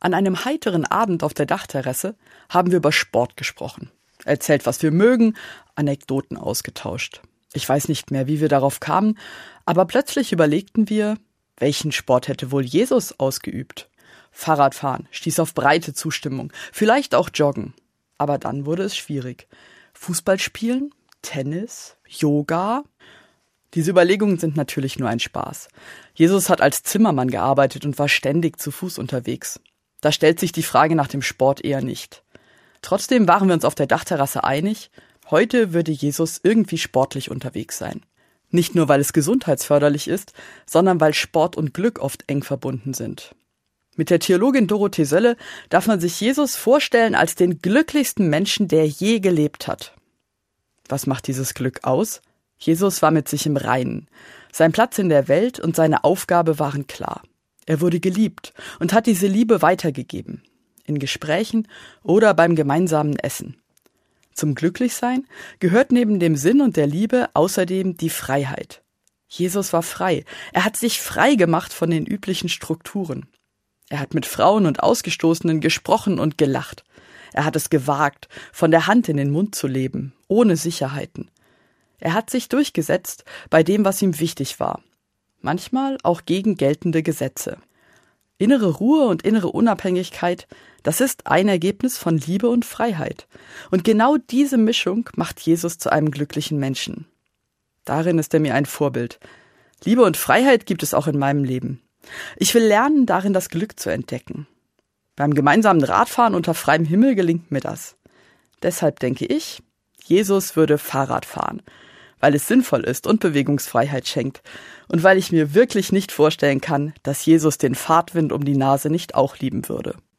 An einem heiteren Abend auf der Dachterrasse haben wir über Sport gesprochen. Erzählt, was wir mögen, Anekdoten ausgetauscht. Ich weiß nicht mehr, wie wir darauf kamen, aber plötzlich überlegten wir, welchen Sport hätte wohl Jesus ausgeübt? Fahrradfahren stieß auf breite Zustimmung, vielleicht auch Joggen. Aber dann wurde es schwierig. Fußball spielen? Tennis? Yoga? Diese Überlegungen sind natürlich nur ein Spaß. Jesus hat als Zimmermann gearbeitet und war ständig zu Fuß unterwegs. Da stellt sich die Frage nach dem Sport eher nicht. Trotzdem waren wir uns auf der Dachterrasse einig, heute würde Jesus irgendwie sportlich unterwegs sein. Nicht nur, weil es gesundheitsförderlich ist, sondern weil Sport und Glück oft eng verbunden sind. Mit der Theologin Dorothee Sölle darf man sich Jesus vorstellen als den glücklichsten Menschen, der je gelebt hat. Was macht dieses Glück aus? Jesus war mit sich im Reinen. Sein Platz in der Welt und seine Aufgabe waren klar. Er wurde geliebt und hat diese Liebe weitergegeben. In Gesprächen oder beim gemeinsamen Essen. Zum Glücklichsein gehört neben dem Sinn und der Liebe außerdem die Freiheit. Jesus war frei. Er hat sich frei gemacht von den üblichen Strukturen. Er hat mit Frauen und Ausgestoßenen gesprochen und gelacht. Er hat es gewagt, von der Hand in den Mund zu leben, ohne Sicherheiten. Er hat sich durchgesetzt bei dem, was ihm wichtig war. Manchmal auch gegen geltende Gesetze. Innere Ruhe und innere Unabhängigkeit, das ist ein Ergebnis von Liebe und Freiheit. Und genau diese Mischung macht Jesus zu einem glücklichen Menschen. Darin ist er mir ein Vorbild. Liebe und Freiheit gibt es auch in meinem Leben. Ich will lernen, darin das Glück zu entdecken. Beim gemeinsamen Radfahren unter freiem Himmel gelingt mir das. Deshalb denke ich, Jesus würde Fahrrad fahren, weil es sinnvoll ist und Bewegungsfreiheit schenkt und weil ich mir wirklich nicht vorstellen kann, dass Jesus den Fahrtwind um die Nase nicht auch lieben würde.